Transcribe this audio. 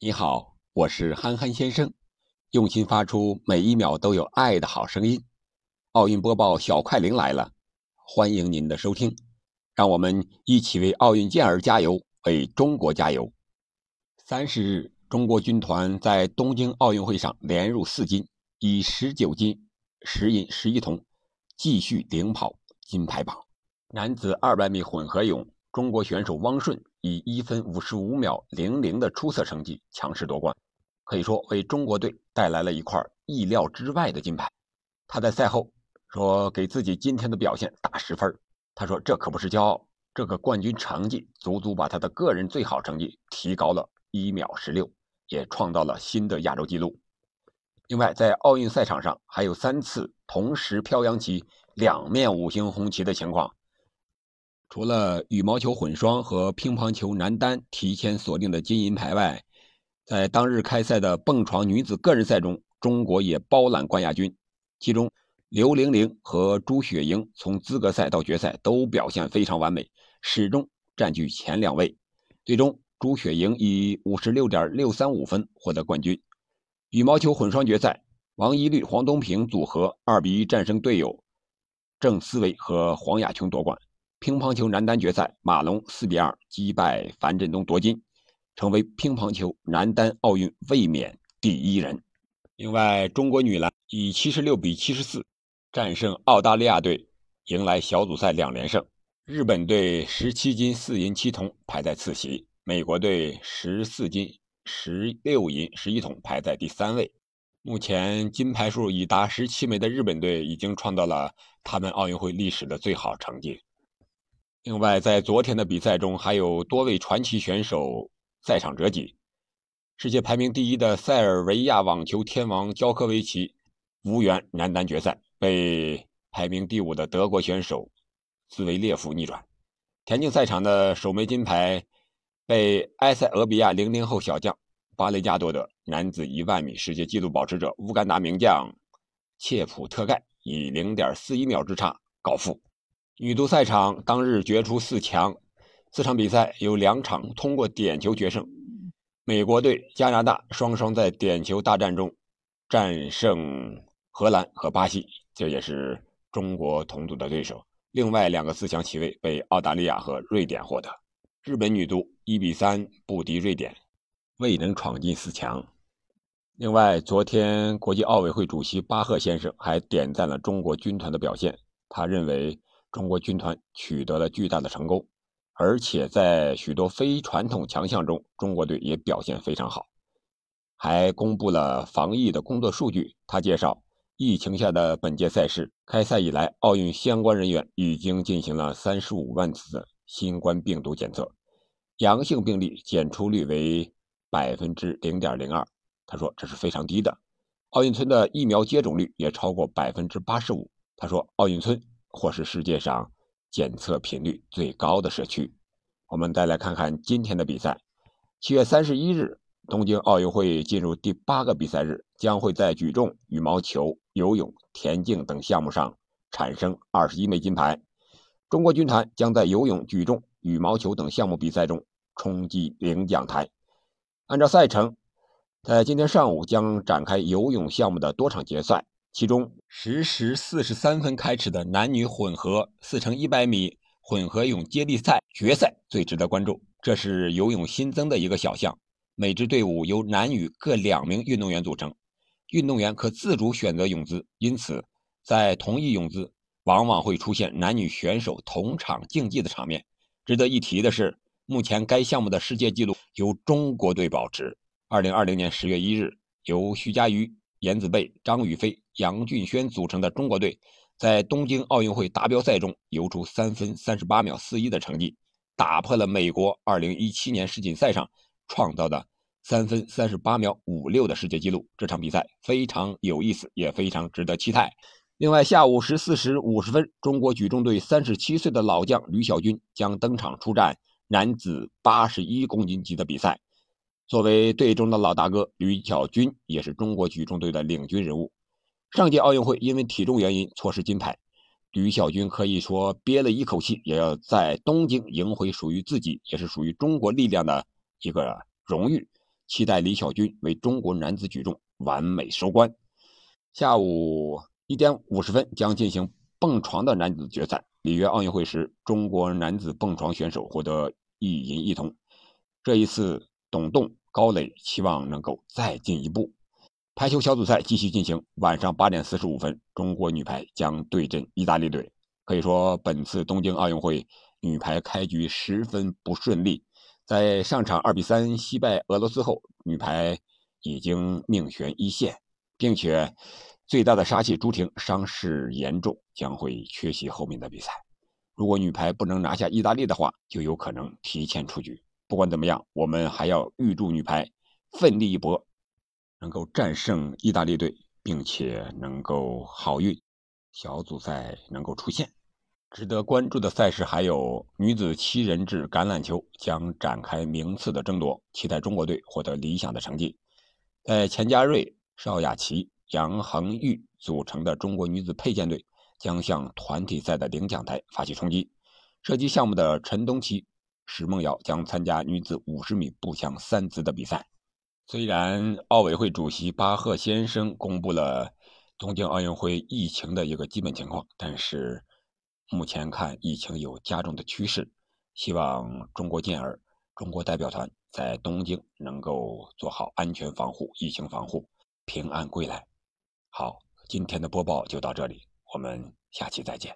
你好，我是憨憨先生，用心发出每一秒都有爱的好声音。奥运播报小快灵来了，欢迎您的收听，让我们一起为奥运健儿加油，为中国加油。三十日，中国军团在东京奥运会上连入四金，以十九金、十银、十一铜继续领跑金牌榜。男子二百米混合泳，中国选手汪顺。以一分五十五秒零零的出色成绩强势夺冠，可以说为中国队带来了一块意料之外的金牌。他在赛后说：“给自己今天的表现打十分。”他说：“这可不是骄傲，这个冠军成绩足足把他的个人最好成绩提高了一秒十六，也创造了新的亚洲纪录。”另外，在奥运赛场上还有三次同时飘扬起两面五星红旗的情况。除了羽毛球混双和乒乓球男单提前锁定的金银牌外，在当日开赛的蹦床女子个人赛中，中国也包揽冠亚军。其中，刘玲玲和朱雪莹从资格赛到决赛都表现非常完美，始终占据前两位。最终，朱雪莹以五十六点六三五分获得冠军。羽毛球混双决赛，王懿律、黄东萍组合二比一战胜队友郑思维和黄雅琼夺冠。乒乓球男单决赛，马龙四比二击败樊振东夺金，成为乒乓球男单奥运卫冕第一人。另外，中国女篮以七十六比七十四战胜澳大利亚队，迎来小组赛两连胜。日本队十七金四银七铜排在次席，美国队十四金十六银十一铜排在第三位。目前金牌数已达十七枚的日本队，已经创造了他们奥运会历史的最好成绩。另外，在昨天的比赛中，还有多位传奇选手赛场折戟。世界排名第一的塞尔维亚网球天王焦科维奇无缘男单决赛，被排名第五的德国选手兹维列夫逆转。田径赛场的首枚金牌被埃塞俄比亚零零后小将巴雷加夺得，男子一万米世界纪录保持者乌干达名将切普特盖以零点四一秒之差告负。女足赛场当日决出四强，四场比赛有两场通过点球决胜。美国队、加拿大双双在点球大战中战胜荷兰和巴西，这也是中国同组的对手。另外两个四强席位被澳大利亚和瑞典获得。日本女足一比三不敌瑞典，未能闯进四强。另外，昨天国际奥委会主席巴赫先生还点赞了中国军团的表现，他认为。中国军团取得了巨大的成功，而且在许多非传统强项中，中国队也表现非常好，还公布了防疫的工作数据。他介绍，疫情下的本届赛事开赛以来，奥运相关人员已经进行了三十五万次的新冠病毒检测，阳性病例检出率为百分之零点零二。他说这是非常低的。奥运村的疫苗接种率也超过百分之八十五。他说奥运村。或是世界上检测频率最高的社区。我们再来看看今天的比赛。七月三十一日，东京奥运会进入第八个比赛日，将会在举重、羽毛球、游泳、田径等项目上产生二十一枚金牌。中国军团将在游泳、举重、羽毛球等项目比赛中冲击领奖台。按照赛程，在今天上午将展开游泳项目的多场决赛。其中十时四十三分开始的男女混合四乘一百米混合泳接力赛决赛最值得关注。这是游泳新增的一个小项，每支队伍由男女各两名运动员组成，运动员可自主选择泳姿，因此在同一泳姿往往会出现男女选手同场竞技的场面。值得一提的是，目前该项目的世界纪录由中国队保持。二零二零年十月一日，由徐嘉余。颜子贝、张雨霏、杨俊轩组成的中国队，在东京奥运会达标赛中游出三分三十八秒四一的成绩，打破了美国二零一七年世锦赛上创造的三分三十八秒五六的世界纪录。这场比赛非常有意思，也非常值得期待。另外，下午十四时五十分，中国举重队三十七岁的老将吕小军将登场出战男子八十一公斤级的比赛。作为队中的老大哥，吕小军也是中国举重队的领军人物。上届奥运会因为体重原因错失金牌，吕小军可以说憋了一口气，也要在东京赢回属于自己，也是属于中国力量的一个荣誉。期待李小军为中国男子举重完美收官。下午一点五十分将进行蹦床的男子决赛。里约奥运会时，中国男子蹦床选手获得一银一铜。这一次，董栋、高磊期望能够再进一步。排球小组赛继续进行，晚上八点四十五分，中国女排将对阵意大利队。可以说，本次东京奥运会女排开局十分不顺利。在上场二比三惜败俄罗斯后，女排已经命悬一线，并且最大的杀器朱婷伤势严重，将会缺席后面的比赛。如果女排不能拿下意大利的话，就有可能提前出局。不管怎么样，我们还要预祝女排奋力一搏，能够战胜意大利队，并且能够好运，小组赛能够出线。值得关注的赛事还有女子七人制橄榄球将展开名次的争夺，期待中国队获得理想的成绩。在钱嘉瑞、邵雅琪、杨恒玉组成的中国女子佩剑队将向团体赛的领奖台发起冲击。射击项目的陈东琪、石梦瑶将参加女子五十米步枪三姿的比赛。虽然奥委会主席巴赫先生公布了东京奥运会疫情的一个基本情况，但是。目前看，疫情有加重的趋势，希望中国健儿、中国代表团在东京能够做好安全防护、疫情防护，平安归来。好，今天的播报就到这里，我们下期再见。